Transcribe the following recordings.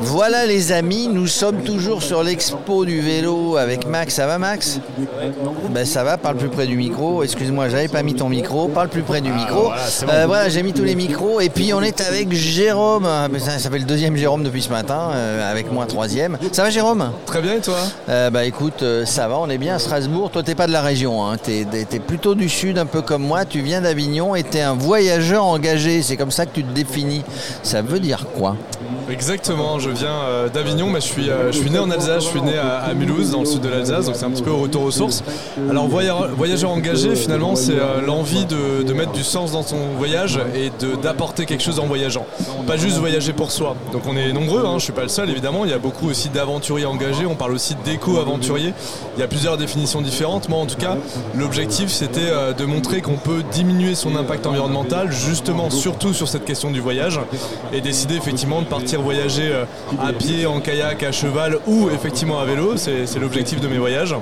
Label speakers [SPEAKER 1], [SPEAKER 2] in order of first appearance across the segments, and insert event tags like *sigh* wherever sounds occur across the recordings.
[SPEAKER 1] Voilà les amis, nous sommes toujours sur l'expo du vélo avec Max. Ça va Max? Ben ça va, parle plus près du micro. Excuse-moi, j'avais pas mis ton micro. Parle plus près du micro. Euh, voilà, j'ai mis tous les micros. Et puis on est avec Jérôme. Ah, Ça, fait le deuxième Jérôme depuis ce matin, euh, avec moi troisième. Ça va Jérôme?
[SPEAKER 2] Très bien et toi?
[SPEAKER 1] Euh, Bah écoute, ça va, on est bien à Strasbourg. Toi t'es pas de la région, hein. t'es, t'es plutôt du sud, un peu comme moi. Tu viens d'Avignon et t'es un voyageur engagé. C'est comme ça que tu te définis. Ça veut dire quoi?
[SPEAKER 2] Exactement, je viens euh, d'Avignon, mais je suis, euh, je suis né en Alsace, je suis né à, Mulhouse, dans le sud de l'Alsace, donc c'est un petit peu au retour aux sources. Alors voya- voyageur engagé, finalement, c'est euh, l'envie de, de mettre du sens dans son voyage et d'apporter quelque chose en voyageant. Pas juste voyager pour soi. Donc on est nombreux, hein, je suis pas le seul évidemment, il y a beaucoup aussi d'aventuriers engagés, on parle aussi d'éco-aventuriers. Il y a plusieurs définitions différentes. Moi en tout cas, l'objectif c'était de montrer qu'on peut diminuer son impact environnemental, justement surtout sur cette question du voyage, et décider effectivement de partir voyager euh, à pied, en kayak, à cheval ou effectivement à vélo, c'est l'objectif de mes voyages.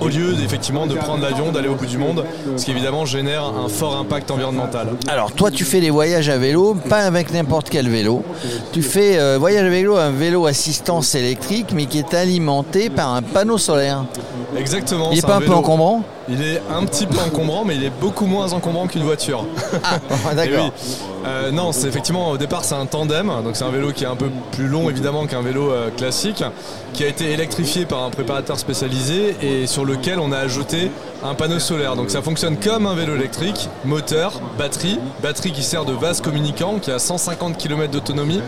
[SPEAKER 2] Au lieu effectivement de prendre l'avion, d'aller au bout du monde, ce qui évidemment génère un fort impact environnemental.
[SPEAKER 1] Alors toi tu fais des voyages à vélo, pas avec n'importe quel vélo. Tu fais euh, voyage à vélo, un vélo assistance électrique, mais qui est alimenté par un panneau solaire.
[SPEAKER 2] Exactement.
[SPEAKER 1] Il est
[SPEAKER 2] c'est
[SPEAKER 1] pas un peu encombrant?
[SPEAKER 2] Il est un petit peu encombrant, mais il est beaucoup moins encombrant qu'une voiture.
[SPEAKER 1] Ah, d'accord. *laughs*
[SPEAKER 2] oui. Euh, non, c'est effectivement au départ c'est un tandem, donc c'est un vélo qui est un peu plus long évidemment qu'un vélo euh, classique, qui a été électrifié par un préparateur spécialisé et sur lequel on a ajouté un panneau solaire. Donc ça fonctionne comme un vélo électrique, moteur, batterie, batterie qui sert de vase communicant, qui a 150 km d'autonomie.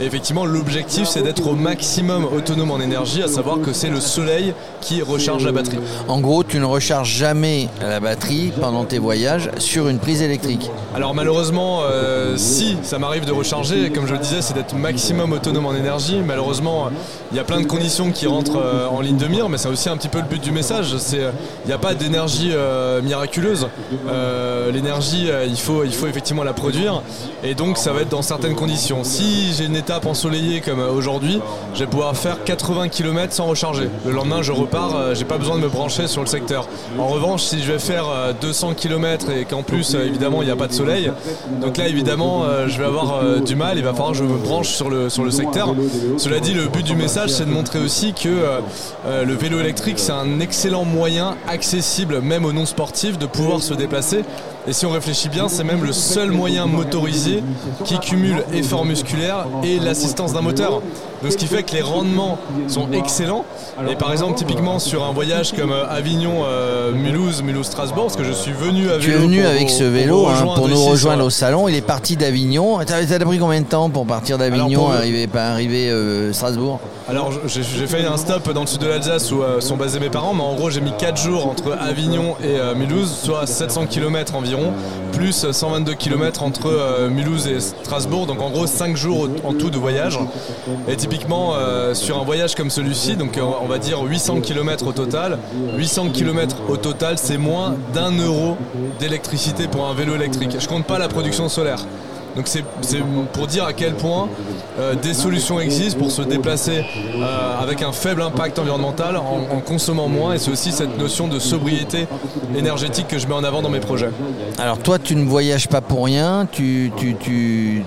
[SPEAKER 2] Et effectivement l'objectif c'est d'être au maximum autonome en énergie, à savoir que c'est le soleil qui recharge la batterie.
[SPEAKER 1] En gros, tu ne recharges jamais la batterie pendant tes voyages sur une prise électrique.
[SPEAKER 2] Alors malheureusement, euh, si ça m'arrive de recharger, comme je le disais, c'est d'être maximum autonome en énergie. Malheureusement, il y a plein de conditions qui rentrent euh, en ligne de mire, mais c'est aussi un petit peu le but du message. Euh, il n'y a pas d'énergie euh, miraculeuse. Euh, l'énergie, euh, il faut, il faut effectivement la produire, et donc ça va être dans certaines conditions. Si j'ai une étape ensoleillée comme euh, aujourd'hui, je vais pouvoir faire 80 km sans recharger. Le lendemain, je repars, euh, j'ai pas besoin de me brancher sur le secteur. En revanche, si je vais faire euh, 200 km et qu'en plus, euh, évidemment, il n'y a pas de soleil, donc là, évidemment, euh, je vais avoir euh, du mal. Il va falloir que je me branche sur le, secteur. Cela dit, le but du message, c'est de montrer aussi que euh, le vélo électrique, c'est un excellent moyen accessible, même aux non-sportifs, de pouvoir se déplacer. Et si on réfléchit bien, c'est même le seul moyen motorisé qui cumule effort musculaire et l'assistance d'un moteur. Donc ce qui fait que les rendements sont excellents. Et par exemple, typiquement sur un voyage comme euh, Avignon, euh, Mulhouse, Mulhouse-Strasbourg, parce que je suis venu à.
[SPEAKER 1] Tu es venu avec ce vélo hein, pour nous rejoindre au salon. Il est parti d'Avignon. T'as t'as pris combien de temps pour partir d'Avignon, arriver, pas arriver euh, Strasbourg?
[SPEAKER 2] Alors j'ai fait un stop dans le sud de l'Alsace où euh, sont basés mes parents, mais en gros j'ai mis 4 jours entre Avignon et Mulhouse, soit 700 km environ, plus 122 km entre Mulhouse et Strasbourg, donc en gros 5 jours en tout de voyage. Et typiquement euh, sur un voyage comme celui-ci, donc euh, on va dire 800 km au total, 800 km au total c'est moins d'un euro d'électricité pour un vélo électrique. Je compte pas la production solaire. Donc c'est pour dire à quel point euh, des solutions existent pour se déplacer avec un faible impact environnemental en, en consommant moins et c'est aussi cette notion de sobriété énergétique que je mets en avant dans mes projets.
[SPEAKER 1] Alors toi, tu ne voyages pas pour rien. Tu, tu, tu,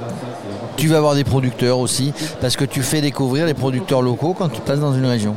[SPEAKER 1] tu vas voir des producteurs aussi, parce que tu fais découvrir les producteurs locaux quand tu passes dans une région.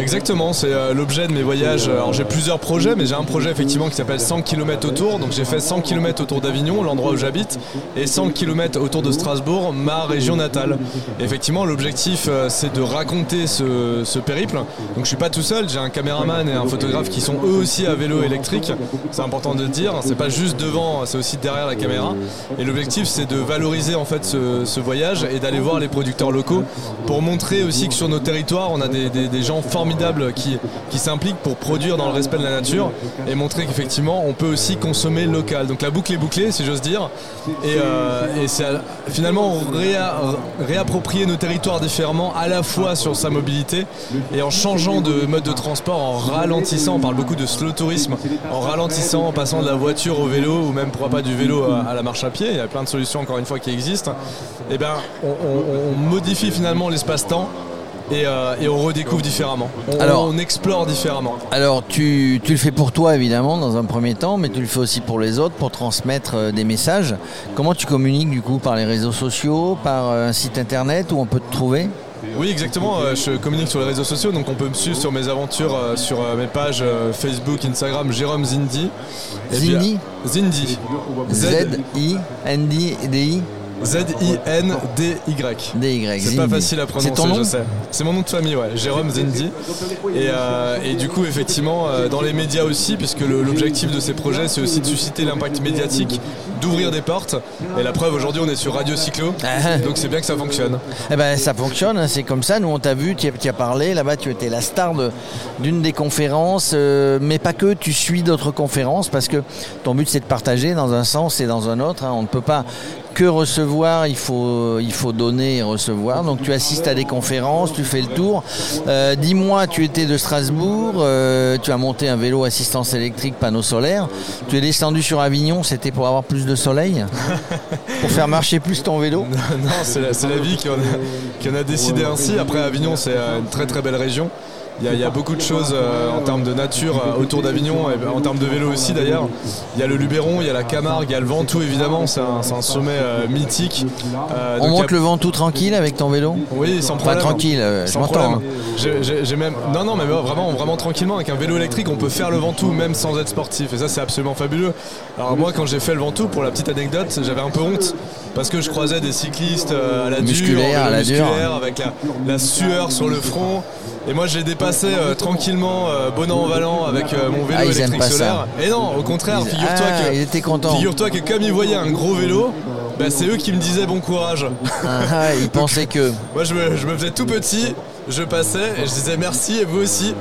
[SPEAKER 2] Exactement, c'est euh, l'objet de mes voyages. Alors j'ai plusieurs projets, mais j'ai un projet effectivement qui s'appelle 100 km autour. Donc j'ai fait 100 km autour d'Avignon, l'endroit où j'habite, et 100 km autour de Strasbourg, ma région natale. Effectivement, l'objectif euh, c'est de raconter ce, périple. Donc je suis pas tout seul, j'ai un caméraman et un photographe qui sont eux aussi à vélo électrique. C'est important de le dire, c'est pas juste devant, c'est aussi derrière la caméra. Et l'objectif c'est de valoriser en fait ce, voyage et d'aller voir les producteurs locaux pour montrer aussi que sur nos territoires on a des- des gens formidables qui, qui s'impliquent pour produire dans le respect de la nature et montrer qu'effectivement on peut aussi consommer local. Donc la boucle est bouclée si j'ose dire. Et, euh, c'est finalement réa- réapproprier nos territoires différemment à la fois sur sa mobilité et en changeant de mode de transport, en ralentissant, on parle beaucoup de slow tourisme, en ralentissant, en passant de la voiture au vélo ou même pourquoi pas du vélo à, la marche à pied, il y a plein de solutions encore une fois qui existent, et on, on- on modifie finalement l'espace-temps et, euh, et on redécouvre différemment. On,
[SPEAKER 1] Alors-
[SPEAKER 2] on explore différemment.
[SPEAKER 1] Alors tu, tu le fais pour toi évidemment dans un premier temps, mais tu le fais aussi pour les autres, pour transmettre euh, des messages. Comment tu communiques du coup Par les réseaux sociaux, par euh, un site internet où on peut te trouver?
[SPEAKER 2] Oui, exactement. Je communique sur les réseaux sociaux, donc on peut me suivre sur mes aventures sur mes pages Facebook, Instagram, Jérôme Zindi.
[SPEAKER 1] Zindi
[SPEAKER 2] Zindi.
[SPEAKER 1] Z-I-N-D-I
[SPEAKER 2] Z-I-N-D-Y.
[SPEAKER 1] D-Y.
[SPEAKER 2] C'est pas facile à prononcer,
[SPEAKER 1] C'est ton nom
[SPEAKER 2] je sais. C'est mon nom de famille, ouais, Jérôme Zindi. Et, euh, et du coup, effectivement, euh, dans les médias aussi, puisque l'objectif de ces projets, c'est aussi de susciter l'impact médiatique, d'ouvrir des portes. Et la preuve, aujourd'hui, on est sur Radio Cyclo,
[SPEAKER 1] Ah.
[SPEAKER 2] donc c'est bien que ça fonctionne.
[SPEAKER 1] Eh ben, ça fonctionne, hein, c'est comme ça. Nous, on t'a vu, tu as, parlé. Là-bas, tu étais la star de- d'une des conférences, euh, mais pas que. Tu suis d'autres conférences parce que ton but, c'est de partager dans un sens et dans un autre. hein. On ne peut pas que recevoir, il faut, il faut donner et recevoir. Donc, tu assistes à des conférences, tu fais le tour. Euh, Dis-moi, tu étais de Strasbourg, euh, tu as monté un vélo assistance électrique panneau solaire. Tu es descendu sur Avignon, c'était pour avoir plus de soleil *laughs* Pour faire marcher plus ton vélo
[SPEAKER 2] non, c'est la, vie qui en, a, qui en a décidé ainsi. Après, Avignon, c'est euh, une très très belle région. Il y a, il y a beaucoup de choses euh, en termes de nature euh, autour d'Avignon, et en termes de vélo aussi d'ailleurs. Il y a le Luberon, il y a la Camargue, il y a le Ventoux évidemment, c'est un, sommet euh, mythique.
[SPEAKER 1] On
[SPEAKER 2] a-
[SPEAKER 1] monte le vent tout tranquille avec ton vélo
[SPEAKER 2] Oui, sans
[SPEAKER 1] Pas
[SPEAKER 2] problème.
[SPEAKER 1] tranquille, euh, je
[SPEAKER 2] Sans
[SPEAKER 1] m'entends.
[SPEAKER 2] problème.
[SPEAKER 1] hein.
[SPEAKER 2] J'ai même non non mais vraiment vraiment tranquillement avec un vélo électrique on peut faire le Ventoux même sans être sportif et ça c'est absolument fabuleux. Alors moi quand j'ai fait le Ventoux pour la petite anecdote j'avais un peu honte parce que je croisais des cyclistes euh, à la
[SPEAKER 1] Musculaires,
[SPEAKER 2] dure, en
[SPEAKER 1] à la dure.
[SPEAKER 2] musculaire, avec la, la sueur sur le front et moi j'ai dépassé euh, tranquillement euh, Bonan en Valant avec euh, mon vélo
[SPEAKER 1] Ah,
[SPEAKER 2] électrique
[SPEAKER 1] ça.
[SPEAKER 2] solaire. Et non au contraire
[SPEAKER 1] Ils-
[SPEAKER 2] figure-toi
[SPEAKER 1] Ah,
[SPEAKER 2] que figure-toi que comme ils voyaient un gros vélo bah, c'est eux qui me disaient bon courage.
[SPEAKER 1] Ah, ah, ils *laughs* pensaient que.
[SPEAKER 2] Moi je me, je me faisais tout petit, je passais et je disais merci et vous aussi.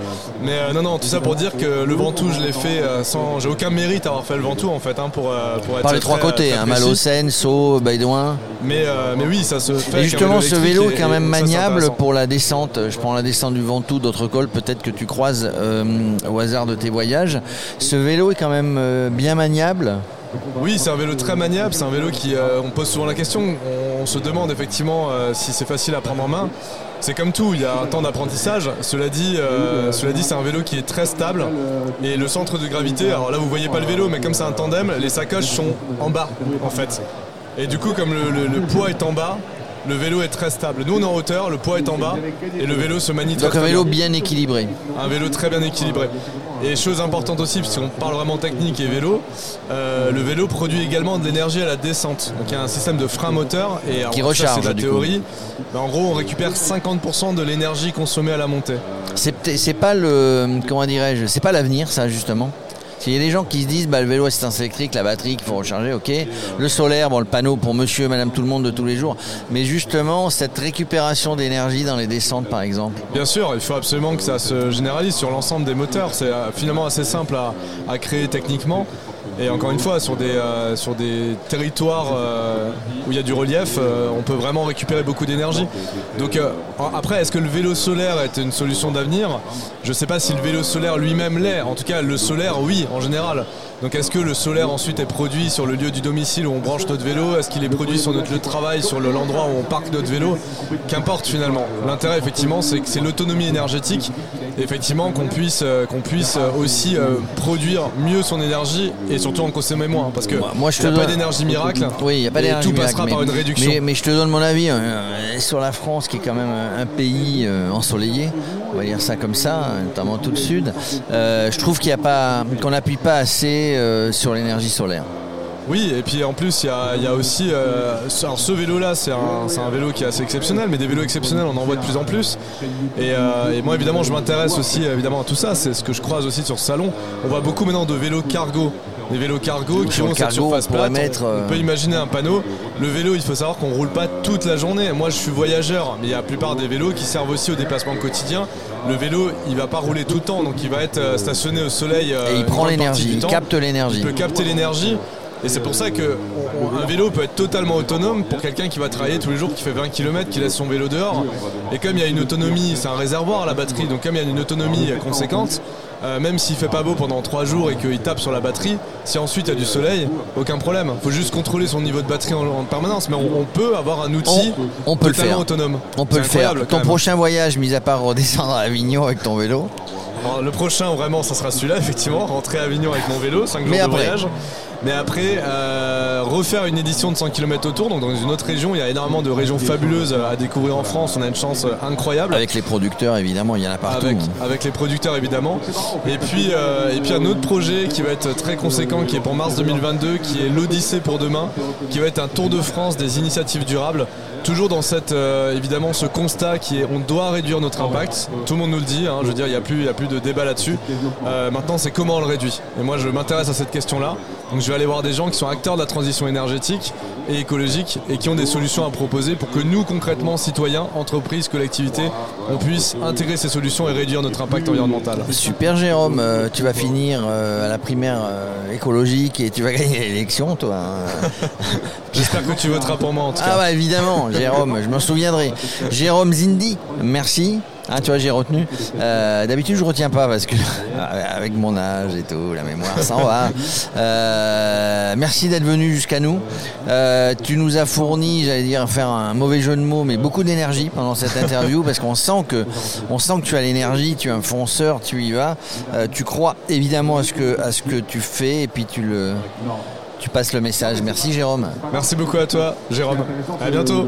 [SPEAKER 2] Mais euh, non non tout ça pour dire que le Ventoux je l'ai fait euh, sans. J'ai aucun mérite à avoir fait le Ventoux en fait hein, pour, euh, pour être
[SPEAKER 1] Par les trois côtés, hein. Malocène, Sceaux, Baïdouin.
[SPEAKER 2] Mais, mais oui ça se fait.
[SPEAKER 1] Et justement, ce vélo est quand même maniable pour la descente. Je prends la descente du Ventoux, d'autres cols, peut-être que tu croises au hasard de tes voyages. Ce vélo est quand même bien maniable.
[SPEAKER 2] Oui, c'est un vélo très maniable, c'est un vélo qui, euh, on pose souvent la question, on, on se demande effectivement euh, si c'est facile à prendre en main. C'est comme tout, il y a un temps d'apprentissage. Cela dit, euh, cela dit, c'est un vélo qui est très stable et le centre de gravité. Alors là, vous voyez pas le vélo, mais comme c'est un tandem, les sacoches sont en bas en fait. Et du coup, comme le, le- le poids est en bas, le vélo est très stable. Nous, on est en hauteur, le poids est en bas et le vélo se manie très,
[SPEAKER 1] Donc un vélo
[SPEAKER 2] bien.
[SPEAKER 1] bien équilibré.
[SPEAKER 2] Un vélo très bien équilibré. Et chose importante aussi, puisqu'on parle vraiment technique et vélo, euh, le vélo produit également de l'énergie à la descente. Donc il y a un système de frein moteur et
[SPEAKER 1] Qui
[SPEAKER 2] ça,
[SPEAKER 1] recharge,
[SPEAKER 2] c'est la théorie. En gros, on récupère 50% de l'énergie consommée à la montée.
[SPEAKER 1] C'est pas le. Comment dirais-je C'est pas l'avenir, ça, justement? Il y a des gens qui se disent bah, le vélo assistance électrique, la batterie qu'il faut recharger, ok. Le solaire, bon, le panneau pour monsieur, madame, tout le monde de tous les jours. Mais justement, cette récupération d'énergie dans les descentes, par exemple.
[SPEAKER 2] Bien sûr, il faut absolument que ça se généralise sur l'ensemble des moteurs. C'est euh, finalement assez simple à, à créer techniquement. Et encore une fois, sur des, euh, sur des territoires euh, où il y a du relief, euh, on peut vraiment récupérer beaucoup d'énergie. Donc après, est-ce que le vélo solaire est une solution d'avenir? Je ne sais pas si le vélo solaire lui-même l'est. En tout cas, le solaire, oui, en général. Donc est-ce que le solaire ensuite est produit sur le lieu du domicile où on branche notre vélo? Est-ce qu'il est produit sur notre lieu de travail, sur le- l'endroit où on parque notre vélo? Qu'importe finalement. L'intérêt effectivement c'est que c'est l'autonomie énergétique. Effectivement qu'on puisse, euh, qu'on puisse euh, aussi euh, produire mieux son énergie et surtout en consommer moins. Parce que
[SPEAKER 1] Moi, je
[SPEAKER 2] n'y a pas d'énergie miracle.
[SPEAKER 1] Oui, il n'y a pas d'énergie
[SPEAKER 2] Tout passera
[SPEAKER 1] miracle,
[SPEAKER 2] par une réduction.
[SPEAKER 1] Mais, mais je te donne mon avis euh, sur la France, qui est quand même un, pays euh, ensoleillé, on va dire ça comme ça, notamment tout le sud. Euh, je trouve qu'il y a pas, qu'on n'appuie pas assez sur l'énergie solaire.
[SPEAKER 2] Oui, et puis en plus, il y a, il y a aussi. euh, alors ce vélo-là, c'est un, c'est un vélo qui est assez exceptionnel, mais des vélos exceptionnels, on en voit de plus en plus. Et, euh, et moi, évidemment, je m'intéresse aussi évidemment à tout ça. C'est ce que je croise aussi sur ce salon. On voit beaucoup maintenant de vélos cargo. Des vélos cargo qui ont cette surface
[SPEAKER 1] on
[SPEAKER 2] plate.
[SPEAKER 1] mettre,
[SPEAKER 2] On-
[SPEAKER 1] euh,
[SPEAKER 2] On peut imaginer un panneau. Le vélo, il faut savoir qu'on roule pas toute la journée. Moi, je suis voyageur, mais il y a la plupart des vélos qui servent aussi au déplacement quotidien. Le vélo, il va pas rouler tout le temps, donc il va être stationné au soleil.
[SPEAKER 1] Et il prend l'énergie, il capte l'énergie.
[SPEAKER 2] Il peut capter l'énergie. Et c'est pour ça que un vélo peut être totalement autonome pour quelqu'un qui va travailler tous les jours, qui fait 20 km, qui laisse son vélo dehors. Et comme il y a une autonomie, c'est un réservoir la batterie, donc comme il y a une autonomie conséquente, euh, même s'il fait pas beau pendant 3 jours et qu'il tape sur la batterie, si ensuite il y a du soleil, aucun problème. Il faut juste contrôler son niveau de batterie en, permanence, mais on, peut avoir un outil
[SPEAKER 1] on, peut totalement le faire.
[SPEAKER 2] autonome.
[SPEAKER 1] On peut le faire. Ton prochain voyage, mis à part *laughs* redescendre à Avignon avec ton vélo
[SPEAKER 2] le prochain, vraiment, ça sera celui-là, *laughs* effectivement, rentrer à Avignon avec mon vélo, 5 jours de voyage. Mais après, euh, refaire une édition de 100 km autour, donc dans une autre région, il y a énormément de régions fabuleuses à découvrir en France. On a une chance incroyable.
[SPEAKER 1] Avec les producteurs, évidemment, il y en a partout.
[SPEAKER 2] Avec, avec les producteurs, évidemment. Et puis, euh, et puis un autre projet qui va être très conséquent, qui est pour mars 2022, qui est l'Odyssée pour demain, qui va être un tour de France des initiatives durables. Toujours dans cette, euh, évidemment, ce constat qui est on doit réduire notre impact. Tout le monde nous le dit, hein, je veux dire, il n'y a, plus, a plus de débat là-dessus. maintenant, c'est comment on le réduit. Et moi, je m'intéresse à cette question-là. Donc, je vais aller voir des gens qui sont acteurs de la transition énergétique et écologique et qui ont des solutions à proposer pour que nous, concrètement, citoyens, entreprises, collectivités, on puisse intégrer ces solutions et réduire notre impact environnemental.
[SPEAKER 1] Super Jérôme, euh, tu vas finir euh, à la primaire euh, écologique et tu vas *laughs* gagner l'élection, toi. Hein. *laughs*
[SPEAKER 2] J'espère que tu voteras pour moi en tout
[SPEAKER 1] cas. Ah bah évidemment, Jérôme, je m'en souviendrai. Jérôme Zindi, merci. Ah, tu vois, j'ai retenu. Euh, d'habitude, je retiens pas parce que *laughs* avec mon âge et tout, la mémoire s'en va. Euh, merci d'être venu jusqu'à nous. Euh, tu nous as fourni, j'allais dire, faire un mauvais jeu de mots, mais beaucoup d'énergie pendant cette interview parce qu'on sent que, on sent que tu as l'énergie, tu es un fonceur, tu y vas. tu crois évidemment à ce que, à ce que tu fais et puis tu le tu passes le message. Merci Jérôme.
[SPEAKER 2] Merci beaucoup à toi Jérôme. À bientôt.